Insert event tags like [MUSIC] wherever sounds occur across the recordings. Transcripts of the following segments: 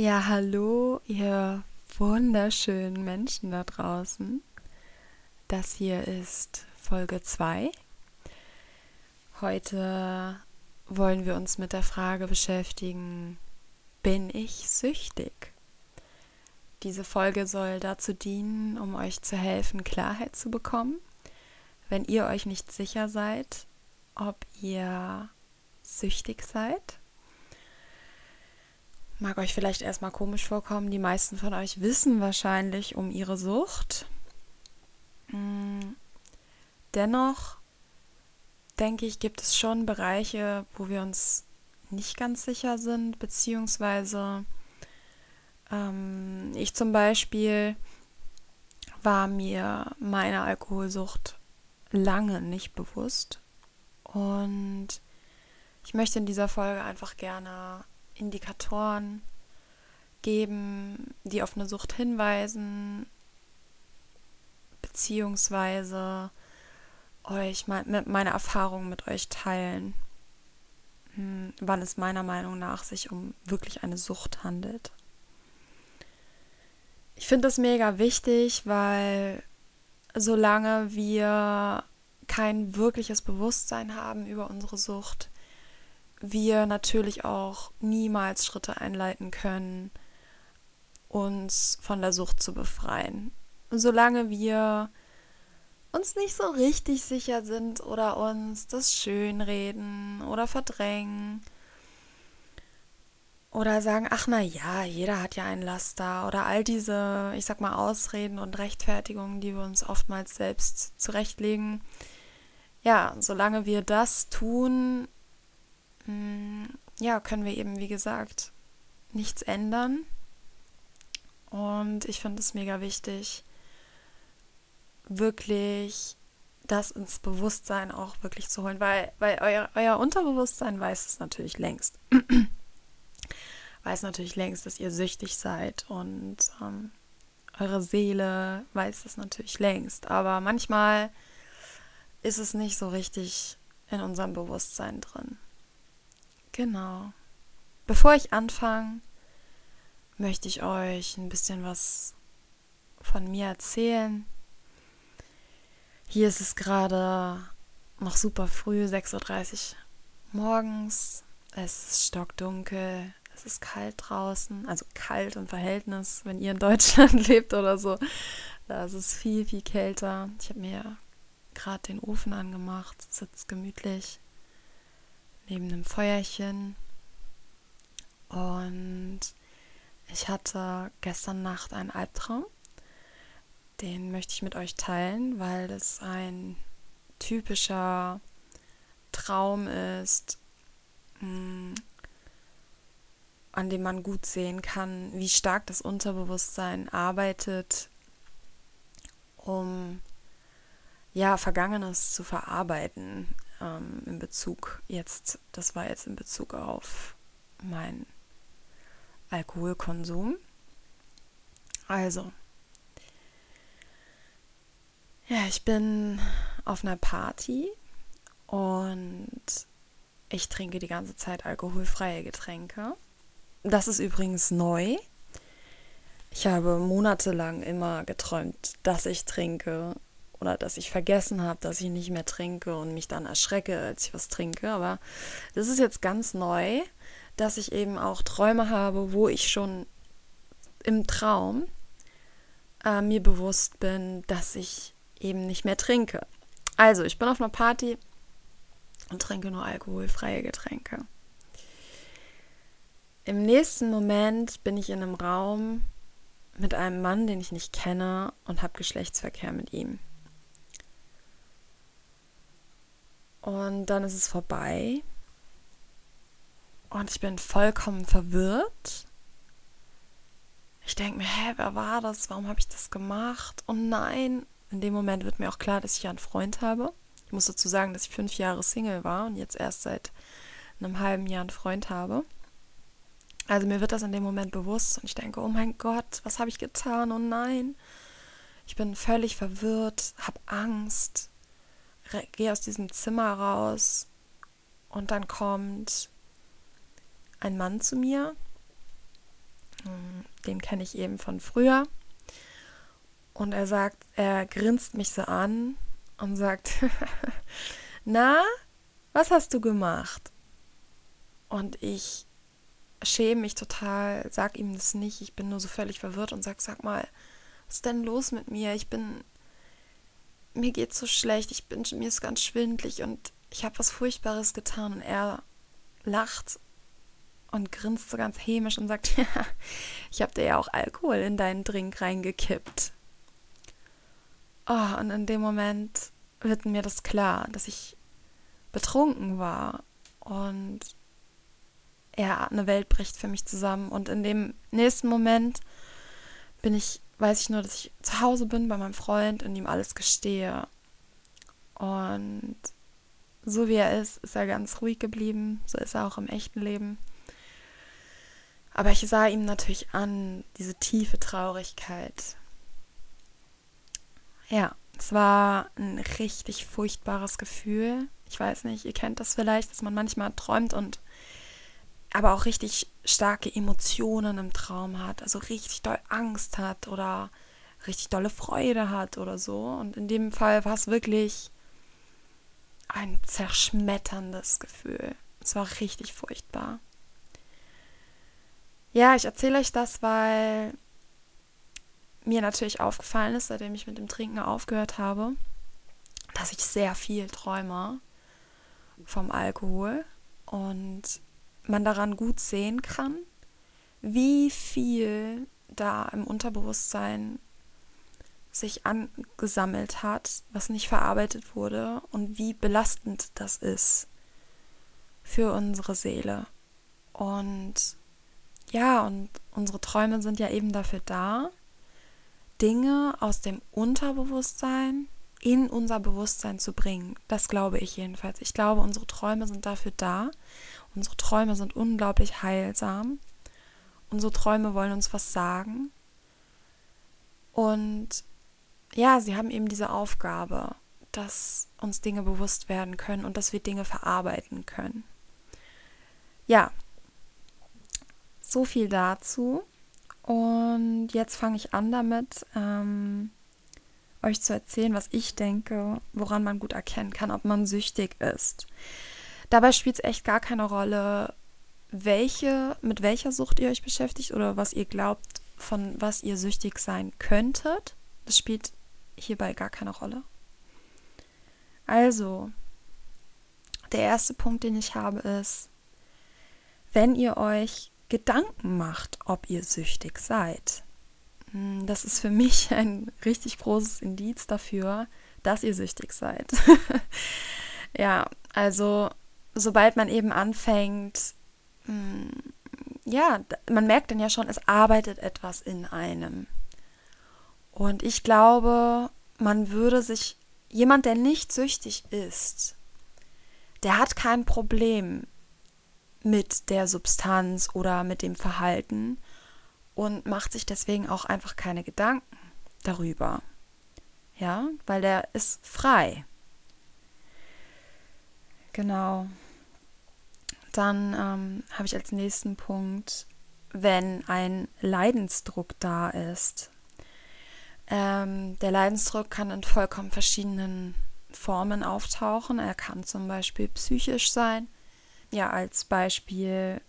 Ja, hallo, ihr wunderschönen Menschen da draußen. Das hier ist Folge 2. Heute wollen wir uns mit der Frage beschäftigen, bin ich süchtig? Diese Folge soll dazu dienen, um euch zu helfen, Klarheit zu bekommen, wenn ihr euch nicht sicher seid, ob ihr süchtig seid Mag euch vielleicht erstmal komisch vorkommen. Die meisten von euch wissen wahrscheinlich um ihre Sucht. Mm. Dennoch denke ich, gibt es schon Bereiche, wo wir uns nicht ganz sicher sind, beziehungsweise ähm, ich zum Beispiel war mir meiner Alkoholsucht lange nicht bewusst und ich möchte in dieser Folge einfach gerne Indikatoren geben, die auf eine Sucht hinweisen, beziehungsweise euch mit meiner Erfahrung mit euch teilen, hm, wann es meiner Meinung nach sich um wirklich eine Sucht handelt. Ich finde das mega wichtig, weil solange wir kein wirkliches Bewusstsein haben über unsere Sucht, wir natürlich auch niemals Schritte einleiten können, uns von der Sucht zu befreien. solange wir uns nicht so richtig sicher sind oder uns das schönreden oder verdrängen oder sagen, ach na ja, jeder hat ja ein Laster oder all diese, ich sag mal, Ausreden und Rechtfertigungen, die wir uns oftmals selbst zurechtlegen. Ja, solange wir das tun, ja, können wir eben, wie gesagt, nichts ändern. Und ich finde es mega wichtig, wirklich das ins Bewusstsein auch wirklich zu holen, weil, weil euer, euer Unterbewusstsein weiß es natürlich längst. [CLEARS THROAT] weiß natürlich längst, dass ihr süchtig seid und ähm, eure Seele weiß es natürlich längst. Aber manchmal ist es nicht so richtig in unserem Bewusstsein drin. Genau. Bevor ich anfange, möchte ich euch ein bisschen was von mir erzählen. Hier ist es gerade noch super früh, 6.30 Uhr morgens. Es ist stockdunkel. Es ist kalt draußen. Also kalt im Verhältnis, wenn ihr in Deutschland [LAUGHS] lebt oder so. Da ist es viel, viel kälter. Ich habe mir gerade den Ofen angemacht, sitzt gemütlich neben einem Feuerchen. Und ich hatte gestern Nacht einen Albtraum. Den möchte ich mit euch teilen, weil das ein typischer Traum ist, mm, an dem man gut sehen kann, wie stark das Unterbewusstsein arbeitet, um ja Vergangenes zu verarbeiten ähm, in Bezug jetzt, das war jetzt in Bezug auf meinen Alkoholkonsum. Also, ja, ich bin auf einer Party und ich trinke die ganze Zeit alkoholfreie Getränke. Das ist übrigens neu. Ich habe monatelang immer geträumt, dass ich trinke oder dass ich vergessen habe, dass ich nicht mehr trinke und mich dann erschrecke, als ich was trinke. Aber das ist jetzt ganz neu, dass ich eben auch Träume habe, wo ich schon im Traum äh, mir bewusst bin, dass ich eben nicht mehr trinke. Also, ich bin auf einer Party und trinke nur alkoholfreie Getränke. Im nächsten Moment bin ich in einem Raum mit einem Mann, den ich nicht kenne und habe Geschlechtsverkehr mit ihm. Und dann ist es vorbei. Und ich bin vollkommen verwirrt. Ich denke mir, hä, wer war das? Warum habe ich das gemacht? Und nein, in dem Moment wird mir auch klar, dass ich einen Freund habe. Ich muss dazu sagen, dass ich fünf Jahre Single war und jetzt erst seit einem halben Jahr einen Freund habe. Also mir wird das in dem Moment bewusst und ich denke, oh mein Gott, was habe ich getan? Oh nein. Ich bin völlig verwirrt, habe Angst, gehe aus diesem Zimmer raus und dann kommt ein Mann zu mir. Hm, den kenne ich eben von früher. Und er sagt, er grinst mich so an und sagt, [LAUGHS] na, was hast du gemacht? Und ich schäme mich total, sag ihm das nicht, ich bin nur so völlig verwirrt und sag, sag mal, was ist denn los mit mir? Ich bin, mir geht's so schlecht, ich bin, mir ist ganz schwindlig und ich habe was Furchtbares getan und er lacht und grinst so ganz hämisch und sagt, [LAUGHS] ja, ich habe dir ja auch Alkohol in deinen Drink reingekippt. Oh, und in dem Moment wird mir das klar, dass ich betrunken war und ja, eine Welt bricht für mich zusammen. Und in dem nächsten Moment bin ich, weiß ich nur, dass ich zu Hause bin bei meinem Freund und ihm alles gestehe. Und so wie er ist, ist er ganz ruhig geblieben. So ist er auch im echten Leben. Aber ich sah ihm natürlich an, diese tiefe Traurigkeit. Ja, es war ein richtig furchtbares Gefühl. Ich weiß nicht, ihr kennt das vielleicht, dass man manchmal träumt und aber auch richtig starke Emotionen im Traum hat, also richtig doll Angst hat oder richtig dolle Freude hat oder so. Und in dem Fall war es wirklich ein zerschmetterndes Gefühl. Es war richtig furchtbar. Ja, ich erzähle euch das, weil mir natürlich aufgefallen ist, seitdem ich mit dem Trinken aufgehört habe, dass ich sehr viel träume vom Alkohol und man daran gut sehen kann, wie viel da im Unterbewusstsein sich angesammelt hat, was nicht verarbeitet wurde und wie belastend das ist für unsere Seele. Und ja, und unsere Träume sind ja eben dafür da, Dinge aus dem Unterbewusstsein in unser Bewusstsein zu bringen. Das glaube ich jedenfalls. Ich glaube, unsere Träume sind dafür da, Unsere Träume sind unglaublich heilsam. Unsere Träume wollen uns was sagen. Und ja, sie haben eben diese Aufgabe, dass uns Dinge bewusst werden können und dass wir Dinge verarbeiten können. Ja, so viel dazu. Und jetzt fange ich an damit, ähm, euch zu erzählen, was ich denke, woran man gut erkennen kann, ob man süchtig ist. Dabei spielt es echt gar keine Rolle, welche, mit welcher Sucht ihr euch beschäftigt oder was ihr glaubt, von was ihr süchtig sein könntet. Das spielt hierbei gar keine Rolle. Also, der erste Punkt, den ich habe, ist, wenn ihr euch Gedanken macht, ob ihr süchtig seid. Hm, das ist für mich [LAUGHS] ein richtig großes Indiz dafür, dass ihr süchtig seid. [LAUGHS] ja, also sobald man eben anfängt, mh, mm, ja, man merkt dann ja schon, es arbeitet etwas in einem. Und ich glaube, man würde sich, jemand, der nicht süchtig ist, der hat kein Problem mit der Substanz oder mit dem Verhalten und macht sich deswegen auch einfach keine Gedanken darüber. Ja, weil der ist frei. Genau. Dann ähm, habe ich als nächsten Punkt, wenn ein Leidensdruck da ist. Ähm, der Leidensdruck kann in vollkommen verschiedenen Formen auftauchen. Er kann zum Beispiel psychisch sein. Ja, als Beispiel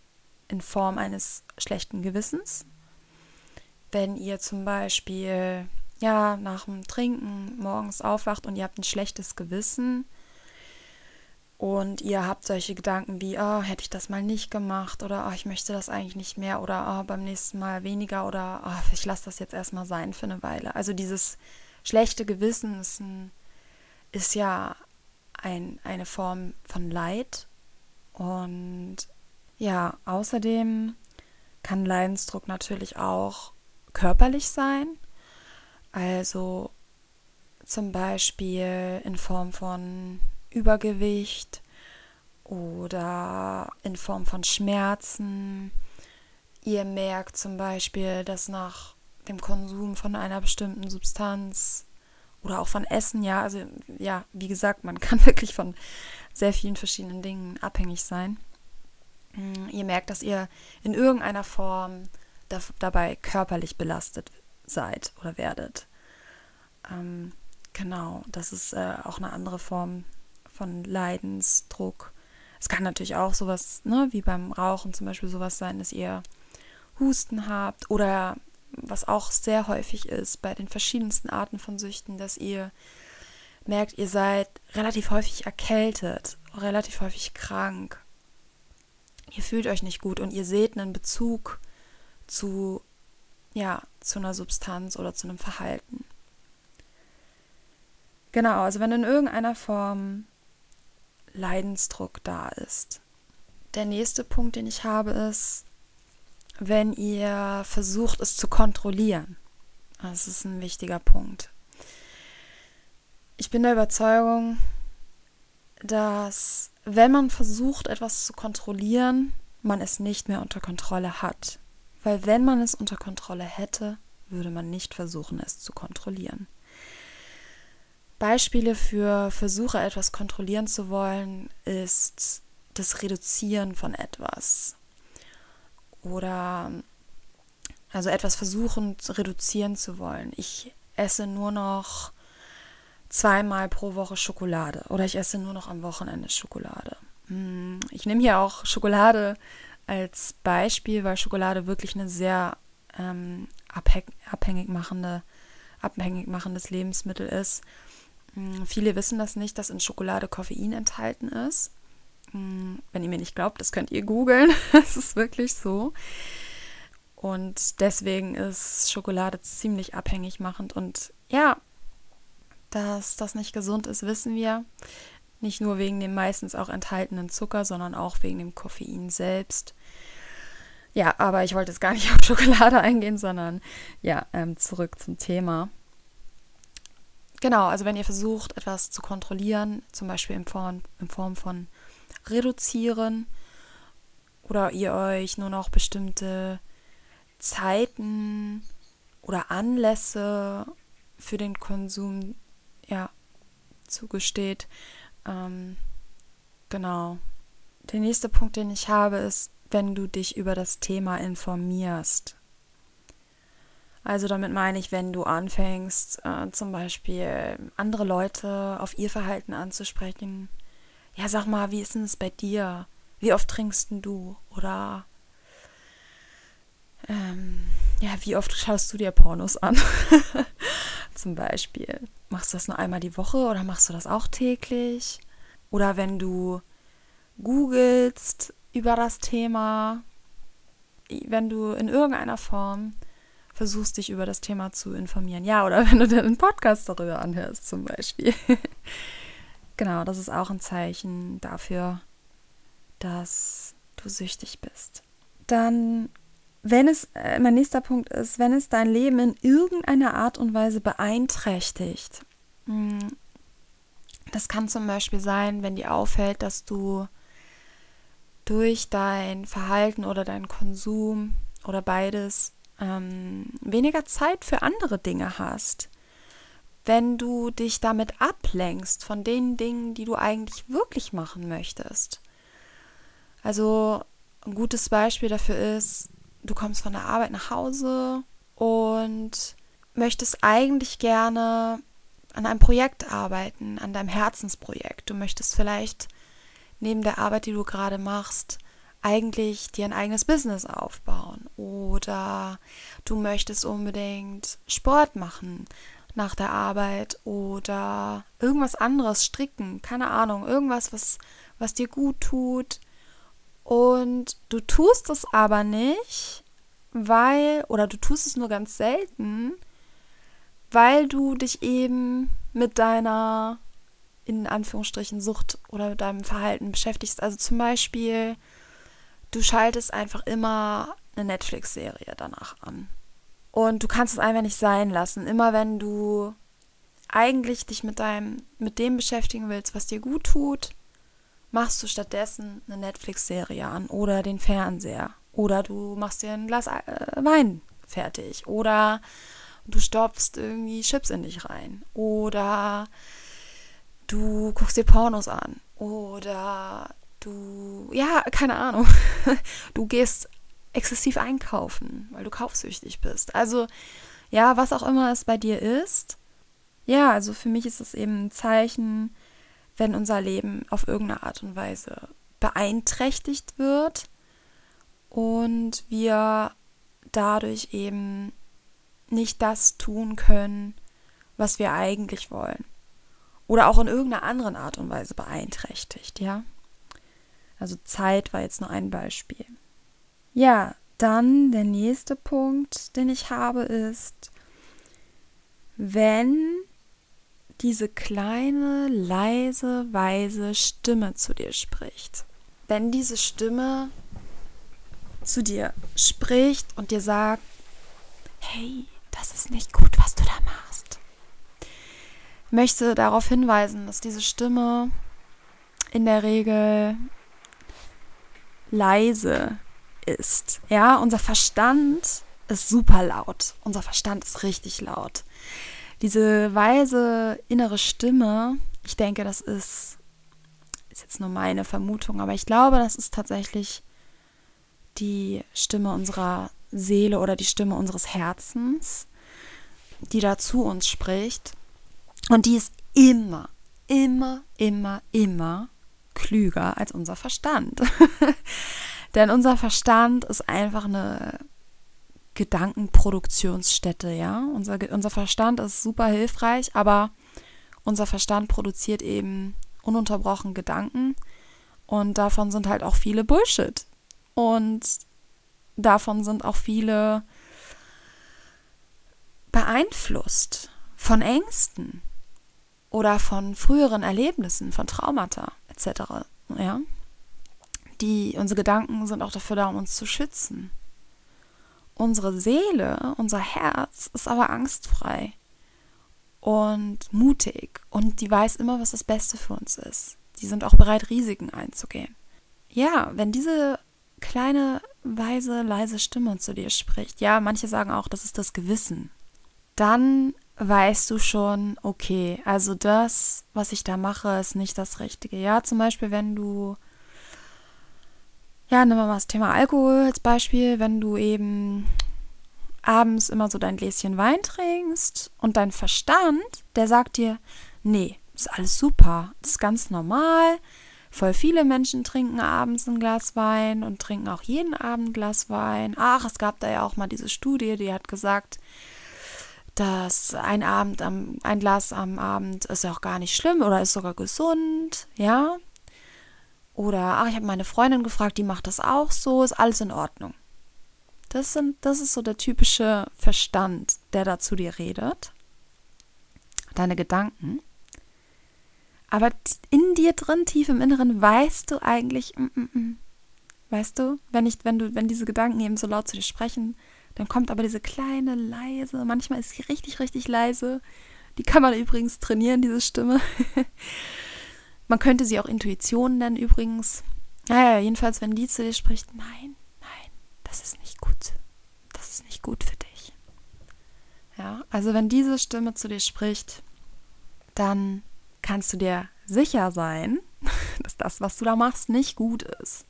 in Form eines schlechten Gewissens. Wenn ihr zum Beispiel ja nach dem Trinken morgens aufwacht und ihr habt ein schlechtes Gewissen und ihr habt solche Gedanken wie, oh, hätte ich das mal nicht gemacht oder oh, ich möchte das eigentlich nicht mehr oder oh, beim nächsten Mal weniger oder oh, ich lasse das jetzt erstmal sein für eine Weile. Also dieses schlechte Gewissen ist, ein, ist ja ein, eine Form von Leid und ja, außerdem kann Leidensdruck natürlich auch körperlich sein. Also zum Beispiel in Form von Übergewicht oder in Form von Schmerzen. Ihr merkt zum Beispiel, dass nach dem Konsum von einer bestimmten Substanz oder auch von Essen, ja, also ja, wie gesagt, man [LAUGHS] kann wirklich von sehr vielen verschiedenen Dingen abhängig sein. Mm, ihr merkt, dass ihr in irgendeiner Form dabei körperlich belastet seid oder werdet. Ähm, genau, das ist äh, auch eine andere Form von Leidensdruck. Es kann natürlich auch sowas, ne, wie beim Rauchen zum Beispiel sowas sein, dass ihr Husten habt oder was auch sehr häufig ist bei den verschiedensten Arten von Süchten, dass ihr merkt, ihr seid relativ häufig erkältet, relativ häufig krank. Ihr fühlt euch nicht gut und ihr seht einen Bezug zu ja, zu einer Substanz oder zu einem Verhalten. Genau, also wenn in irgendeiner Form Leidensdruck da ist. Der nächste Punkt, den ich habe, ist, wenn ihr versucht, es zu kontrollieren. Das ist ein wichtiger Punkt. Ich bin der Überzeugung, dass wenn man versucht, etwas zu kontrollieren, man es nicht mehr unter Kontrolle hat. Weil wenn man es unter Kontrolle hätte, würde man nicht versuchen, es zu kontrollieren. Beispiele für Versuche, etwas kontrollieren zu wollen, ist das Reduzieren von etwas. Oder also etwas versuchen, reduzieren zu wollen. Ich esse nur noch zweimal pro Woche Schokolade oder ich esse nur noch am Wochenende Schokolade. Hm, ich nehme hier auch Schokolade als Beispiel, weil Schokolade wirklich eine sehr ähm, abhängig machende, abhängig machendes Lebensmittel ist. Ähm, viele wissen das nicht, dass in Schokolade Koffein enthalten ist. Ähm, wenn ihr mir nicht glaubt, das könnt ihr googeln. [LAUGHS] Es ist wirklich so. Und deswegen ist Schokolade ziemlich abhängig machend. Und ja, dass das nicht gesund ist, wissen wir. Nicht nur wegen dem meistens auch enthaltenen Zucker, sondern auch wegen dem Koffein selbst. Ja, aber ich wollte jetzt gar nicht [LAUGHS] auf Schokolade eingehen, sondern ja, ähm, zurück zum Thema. Genau, also wenn ihr versucht, etwas zu kontrollieren, zum Beispiel in Form, in Form von reduzieren oder ihr euch nur noch bestimmte Zeiten oder Anlässe für den Konsum ja, zugesteht, ähm, genau. Der nächste Punkt, den ich habe, ist, wenn du dich über das Thema informierst. Also damit meine ich, wenn du anfängst, äh, zum Beispiel andere Leute auf ihr Verhalten anzusprechen. Ja, sag mal, wie ist denn es bei dir? Wie oft trinkst du? Oder ähm, ja, wie oft schaust du dir Pornos an? [LAUGHS] zum Beispiel. Machst du das nur einmal die Woche oder machst du das auch täglich? Oder wenn du googelst über das Thema, wenn du in irgendeiner Form versuchst, dich über das Thema zu informieren. Ja, oder [LAUGHS] wenn du dir einen Podcast darüber anhörst, zum Beispiel. [LAUGHS] genau, das ist auch ein Zeichen dafür, dass du süchtig bist. Dann wenn es, äh, mein nächster Punkt ist, wenn es dein Leben in irgendeiner Art und Weise beeinträchtigt. Hm, das kann zum Beispiel sein, wenn dir auffällt, dass du durch dein Verhalten oder deinen Konsum oder beides ähm, weniger Zeit für andere Dinge hast. Wenn du dich damit ablenkst von den Dingen, die du eigentlich wirklich machen möchtest. Also ein gutes Beispiel dafür ist, du kommst von der Arbeit nach Hause und möchtest eigentlich gerne an einem Projekt arbeiten, an deinem Herzensprojekt. Du möchtest vielleicht neben der Arbeit, die du gerade machst, eigentlich dir ein eigenes Business aufbauen oder du möchtest unbedingt Sport machen nach der Arbeit oder irgendwas anderes stricken, keine Ahnung, irgendwas, was, was dir gut tut. Und du tust es aber nicht, weil, oder du tust es nur ganz selten, weil du dich eben mit deiner, in Anführungsstrichen, Sucht oder deinem Verhalten beschäftigst. Also zum Beispiel, du schaltest einfach immer eine Netflix-Serie danach an. Und du kannst es einfach nicht sein lassen. Immer wenn du eigentlich dich mit deinem, mit dem beschäftigen willst, was dir gut tut, machst du stattdessen eine Netflix-Serie an oder den Fernseher. Oder du machst dir ein Glas äh, Wein fertig. Oder du stopfst irgendwie Chips in dich rein. Oder du guckst dir Pornos an. Oder du, ja, keine Ahnung. [LAUGHS] Du gehst exzessiv einkaufen, weil du kaufsüchtig bist. Also, ja, was auch immer es bei dir ist. Ja, also für mich ist es eben ein Zeichen, wenn unser Leben auf irgendeine Art und Weise beeinträchtigt wird und wir dadurch eben nicht das tun können, was wir eigentlich wollen. Oder auch in irgendeiner anderen Art und Weise beeinträchtigt, ja. Also Zeit war jetzt nur ein Beispiel. Ja, dann der nächste Punkt, den ich habe, ist, wenn diese kleine, leise, weise Stimme zu dir spricht. Wenn diese Stimme zu dir spricht und dir sagt, hey, das ist nicht gut, was du da machst. Möchte darauf hinweisen, dass diese Stimme in der Regel leise ist. Ja, unser Verstand ist super laut. Unser Verstand ist richtig laut. Diese weise innere Stimme, ich denke, das ist, ist jetzt nur meine Vermutung, aber ich glaube, das ist tatsächlich die Stimme unserer Seele oder die Stimme unseres Herzens, die da zu uns spricht. Und die ist immer, immer, immer, immer klüger als unser Verstand. [LAUGHS] Denn unser Verstand ist einfach eine Gedankenproduktionsstätte, ja. Unser, unser Verstand ist super hilfreich, aber unser Verstand produziert eben ununterbrochen Gedanken und davon sind halt auch viele Bullshit. Und davon sind auch viele beeinflusst von Ängsten oder von früheren Erlebnissen, von Traumata etc. Ja? Die, unsere Gedanken sind auch dafür da, um uns zu schützen. Unsere Seele, unser Herz ist aber angstfrei und mutig und die weiß immer, was das Beste für uns ist. Die sind auch bereit, Risiken einzugehen. Ja, wenn diese kleine, weise, leise Stimme zu dir spricht, ja, manche sagen auch, das ist das Gewissen, dann weißt du schon, okay, also das, was ich da mache, ist nicht das Richtige. Ja, zum Beispiel, wenn du, ja, nehmen wir mal das Thema Alkohol als Beispiel, wenn du eben abends immer so dein Gläschen Wein trinkst und dein Verstand, der sagt dir, nee, ist alles super, ist ganz normal, Voll viele Menschen trinken abends ein Glas Wein und trinken auch jeden Abend ein Glas Wein. Ach, es gab da ja auch mal diese Studie, die hat gesagt, dass ein Abend am, ein Glas am Abend ist ja auch gar nicht schlimm oder ist sogar gesund, ja. Oder, ach, ich habe meine Freundin gefragt, die macht das auch so, ist alles in Ordnung. Das, sind, das ist so der typische Verstand, der da zu dir redet. Deine Gedanken. Aber in dir drin, tief im Inneren, weißt du eigentlich, mm, mm, mm. weißt du, wenn ich, wenn du, wenn diese Gedanken eben so laut zu dir sprechen, dann kommt aber diese kleine, leise, manchmal ist sie richtig, richtig leise. Die kann man übrigens trainieren, diese Stimme. [LAUGHS] man könnte sie auch Intuition nennen übrigens. Naja, jedenfalls, wenn die zu dir spricht, nein, nein, das ist nicht gut. Das ist nicht gut für dich. Ja, also wenn diese Stimme zu dir spricht, dann kannst du dir sicher sein, [LAUGHS] dass das, was du da machst, nicht gut ist.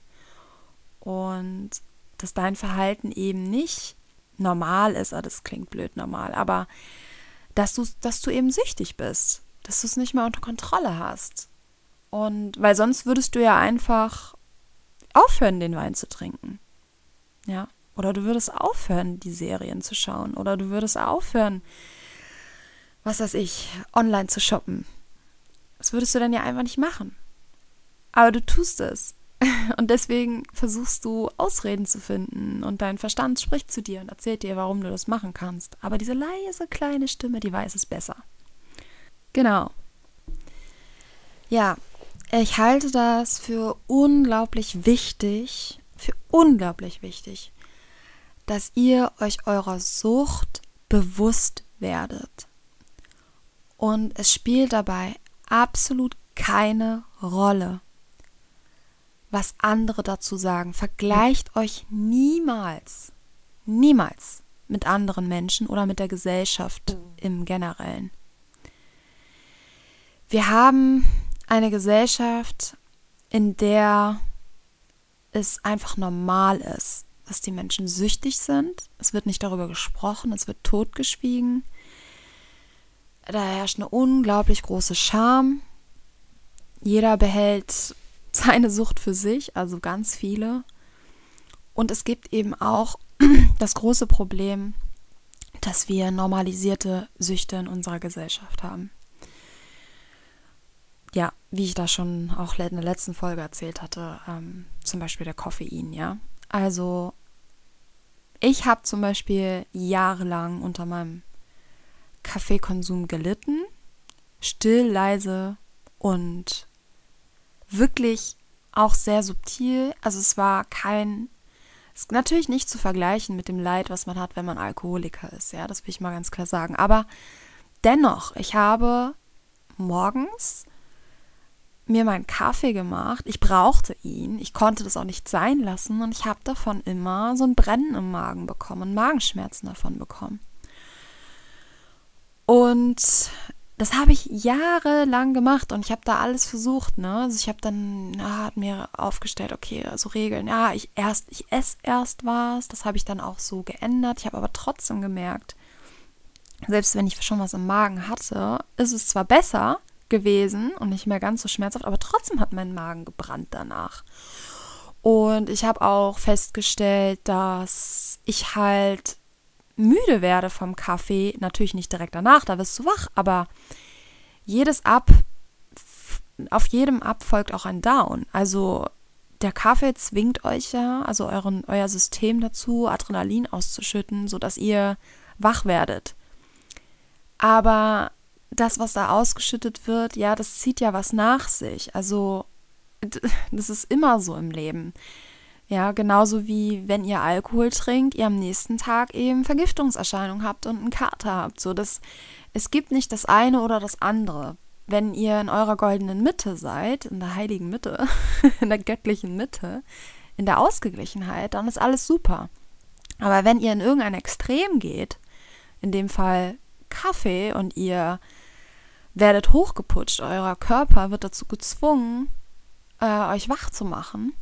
Und dass dein Verhalten eben nicht normal ist, ah, das klingt blöd normal, aber dass du, dass du eben süchtig bist, dass du es nicht mehr unter Kontrolle hast. Und weil sonst würdest du ja einfach aufhören, den Wein zu trinken. Ja. Oder du würdest aufhören, die Serien zu schauen. Oder du würdest aufhören, was weiß ich, online zu shoppen. Das würdest du dann ja einfach nicht machen. Aber du tust es. [LAUGHS] Und deswegen versuchst du Ausreden zu finden und dein Verstand spricht zu dir und erzählt dir, warum du das machen kannst. Aber diese leise kleine Stimme, die weiß es besser. Genau. Ja, ich halte das für unglaublich wichtig, für unglaublich wichtig, dass ihr euch eurer Sucht bewusst werdet. Und es spielt dabei absolut keine Rolle, was andere dazu sagen. Vergleicht euch niemals, niemals mit anderen Menschen oder mit der Gesellschaft im Generellen. Wir haben eine Gesellschaft, in der es einfach normal ist, dass die Menschen süchtig sind. Es wird nicht darüber gesprochen, es wird totgeschwiegen. Da herrscht eine unglaublich große Scham. Jeder behält [LAUGHS] seine Sucht für sich, also ganz viele. Und es gibt eben auch [CLEARS THROAT] das große Problem, dass wir normalisierte Süchte in unserer Gesellschaft haben. Ja, wie ich da schon auch in der letzten Folge erzählt hatte, ähm, zum Beispiel der Koffein, ja. Also ich habe zum Beispiel jahrelang unter meinem Kaffeekonsum gelitten, still, leise und wirklich auch sehr subtil. Also es war kein, ist natürlich nicht zu vergleichen mit dem Leid, was man hat, wenn man Alkoholiker ist. Ja, das will ich mal ganz klar sagen. Aber dennoch, ich habe morgens mir meinen Kaffee gemacht. Ich brauchte ihn. Ich konnte das auch nicht sein lassen. Und ich habe davon immer so ein Brennen im Magen bekommen, Magenschmerzen davon bekommen. Und das habe ich jahrelang gemacht und ich habe da alles versucht, ne? Also ich habe dann na, hat mir aufgestellt, okay, also Regeln, ja, ich erst, ich esse erst was, das habe ich dann auch so geändert. Ich habe aber trotzdem gemerkt, selbst wenn ich schon was im Magen hatte, ist es zwar besser gewesen und nicht mehr ganz so schmerzhaft, aber trotzdem hat mein Magen gebrannt danach. Und ich habe auch festgestellt, dass ich halt müde werde vom Kaffee, natürlich nicht direkt danach, da wirst du wach, aber jedes Up, auf jedem Up folgt auch ein Down. Also der Kaffee zwingt euch ja, also euren, euer System dazu, Adrenalin auszuschütten, sodass ihr wach werdet. Aber das, was da ausgeschüttet wird, ja, das zieht ja was nach sich. Also [LAUGHS] das ist immer so im Leben. Ja, genauso wie wenn ihr Alkohol trinkt, ihr am nächsten Tag eben Vergiftungserscheinungen habt und einen Kater habt. So, das, es gibt nicht das eine oder das andere. Wenn ihr in eurer goldenen Mitte seid, in der heiligen Mitte, [LAUGHS] in der göttlichen Mitte, in der Ausgeglichenheit, dann ist alles super. Aber wenn ihr in irgendein Extrem geht, in dem Fall Kaffee und ihr werdet hochgeputscht, euer Körper wird dazu gezwungen, äh, euch wach zu machen,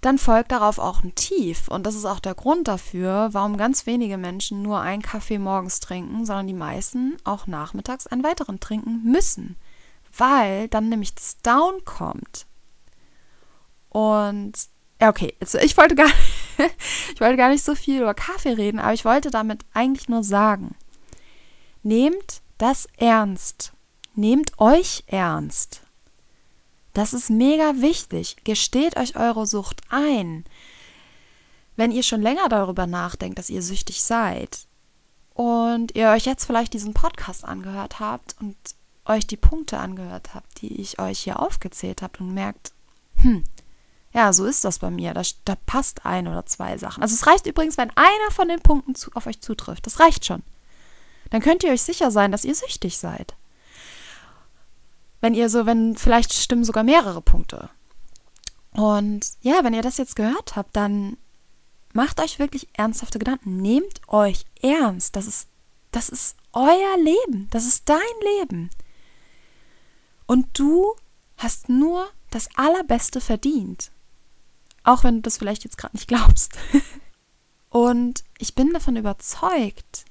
dann folgt darauf auch ein Tief. Und das ist auch der Grund dafür, warum ganz wenige Menschen nur einen Kaffee morgens trinken, sondern die meisten auch nachmittags einen weiteren trinken müssen. Weil dann nämlich das Down kommt. Und ja, okay, jetzt, ich, wollte gar, [LAUGHS] ich wollte gar nicht so viel über Kaffee reden, aber ich wollte damit eigentlich nur sagen, nehmt das ernst. Nehmt euch ernst. Das ist mega wichtig. Gesteht euch eure Sucht ein. Wenn ihr schon länger darüber nachdenkt, dass ihr süchtig seid und ihr euch jetzt vielleicht diesen Podcast angehört habt und euch die Punkte angehört habt, die ich euch hier aufgezählt habe und merkt, hm, ja, so ist das bei mir. Da, da passt ein oder zwei Sachen. Also es reicht übrigens, wenn einer von den Punkten zu, auf euch zutrifft. Das reicht schon. Dann könnt ihr euch sicher sein, dass ihr süchtig seid wenn ihr so, wenn vielleicht stimmen sogar mehrere Punkte. Und ja, wenn ihr das jetzt gehört habt, dann macht euch wirklich ernsthafte Gedanken. Nehmt euch ernst. Das ist, das ist euer Leben. Das ist dein Leben. Und du hast nur das Allerbeste verdient. Auch wenn du das vielleicht jetzt gerade nicht glaubst. [LAUGHS] Und ich bin davon überzeugt,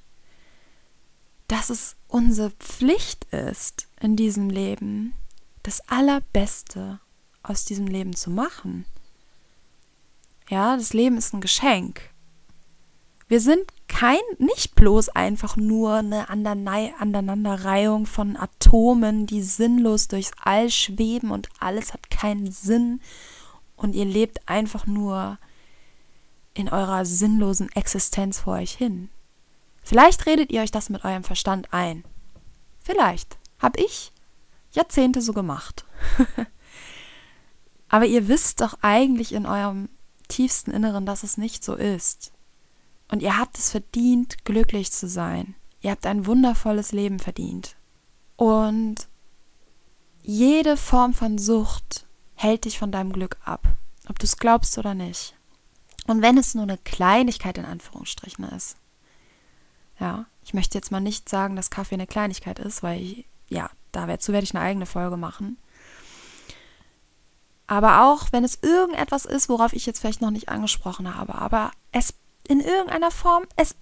dass es unsere Pflicht ist, in diesem Leben das Allerbeste aus diesem Leben zu machen. Ja, das Leben ist ein Geschenk. Wir sind kein, nicht bloß einfach nur eine Aneinanderreihung von Atomen, die sinnlos durchs All schweben und alles hat keinen Sinn und ihr lebt einfach nur in eurer sinnlosen Existenz vor euch hin. Vielleicht redet ihr euch das mit eurem Verstand ein. Vielleicht. Hab ich Jahrzehnte so gemacht. [LAUGHS] Aber ihr wisst doch eigentlich in eurem tiefsten Inneren, dass es nicht so ist. Und ihr habt es verdient, glücklich zu sein. Ihr habt ein wundervolles Leben verdient. Und jede Form von Sucht hält dich von deinem Glück ab, ob du es glaubst oder nicht. Und wenn es nur eine Kleinigkeit in Anführungsstrichen ist. Ja, ich möchte jetzt mal nicht sagen, dass Kaffee eine Kleinigkeit ist, weil, ich, ja, dazu werde ich eine eigene Folge machen. Aber auch wenn es irgendetwas ist, worauf ich jetzt vielleicht noch nicht angesprochen habe, aber es in irgendeiner Form, es,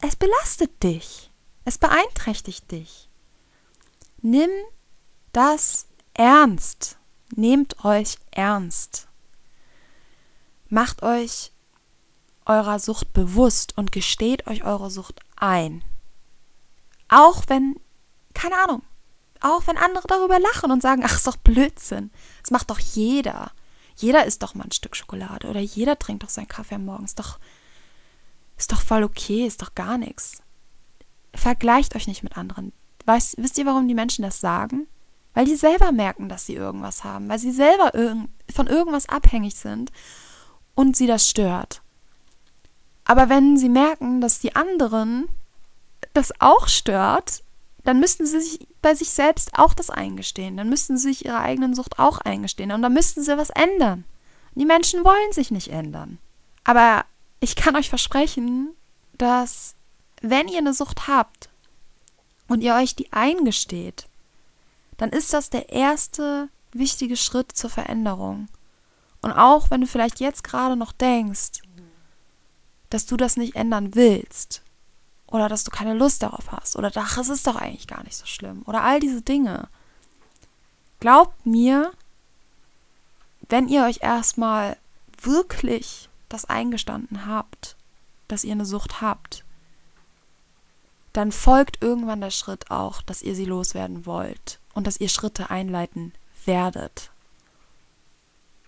es belastet dich. Es beeinträchtigt dich. Nimm das ernst. Nehmt euch ernst. Macht euch eurer Sucht bewusst und gesteht euch eure Sucht ein. Auch wenn, keine Ahnung, auch wenn andere darüber lachen und sagen, ach, ist doch Blödsinn. Das macht doch jeder. Jeder isst doch mal ein Stück Schokolade oder jeder trinkt doch seinen Kaffee morgens. Doch, ist doch voll okay, ist doch gar nichts. Vergleicht euch nicht mit anderen. Weißt, wisst ihr, warum die Menschen das sagen? Weil die selber merken, dass sie irgendwas haben, weil sie selber irg von irgendwas abhängig sind und sie das stört. Aber wenn sie merken, dass die anderen das auch stört, dann müssten sie sich bei sich selbst auch das eingestehen. Dann müssten sie sich ihrer eigenen Sucht auch eingestehen. Und dann müssten sie was ändern. Die Menschen wollen sich nicht ändern. Aber ich kann euch versprechen, dass wenn ihr eine Sucht habt und ihr euch die eingesteht, dann ist das der erste wichtige Schritt zur Veränderung. Und auch wenn du vielleicht jetzt gerade noch denkst, dass du das nicht ändern willst oder dass du keine Lust darauf hast oder ach, es ist doch eigentlich gar nicht so schlimm oder all diese Dinge. Glaubt mir, wenn ihr euch erstmal wirklich das eingestanden habt, dass ihr eine Sucht habt, dann folgt irgendwann der Schritt auch, dass ihr sie loswerden wollt und dass ihr Schritte einleiten werdet.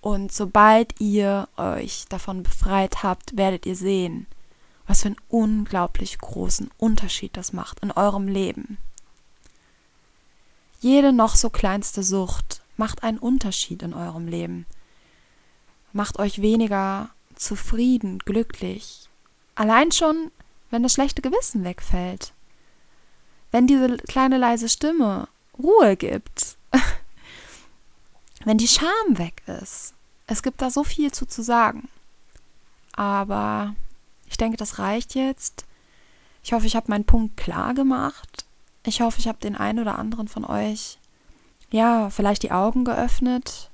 Und sobald ihr euch davon befreit habt, werdet ihr sehen, was für einen unglaublich großen Unterschied das macht in eurem Leben. Jede noch so kleinste Sucht macht einen Unterschied in eurem Leben. Macht euch weniger zufrieden, glücklich. Allein schon, wenn das schlechte Gewissen wegfällt. Wenn diese kleine leise Stimme Ruhe gibt. [LAUGHS] wenn die Scham weg ist. Es gibt da so viel zu, zu sagen. Aber ich denke, das reicht jetzt. Ich hoffe, ich habe meinen Punkt klar gemacht. Ich hoffe, ich habe den einen oder anderen von euch, ja, vielleicht die Augen geöffnet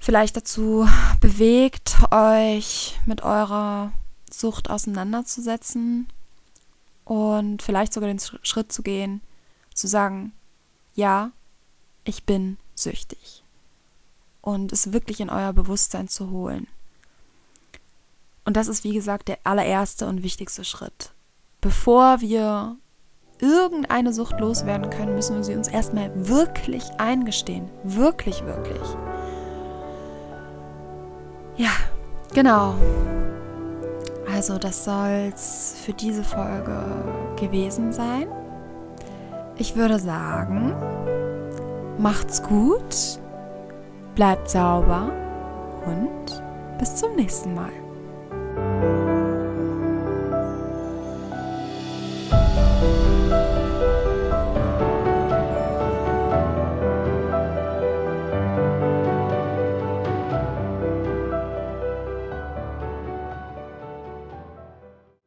vielleicht dazu [LAUGHS] bewegt, euch mit eurer Sucht auseinanderzusetzen und vielleicht sogar den Schritt zu gehen, zu sagen, ja, ich bin süchtig. Und es wirklich in euer Bewusstsein zu holen. Und das ist, wie gesagt, der allererste und wichtigste Schritt. Bevor wir irgendeine Sucht loswerden können, müssen wir sie uns erstmal wirklich eingestehen. Wirklich, wirklich. Ja, genau. Also das soll es für diese Folge gewesen sein. Ich würde sagen, macht's gut, bleibt sauber und bis zum nächsten Mal.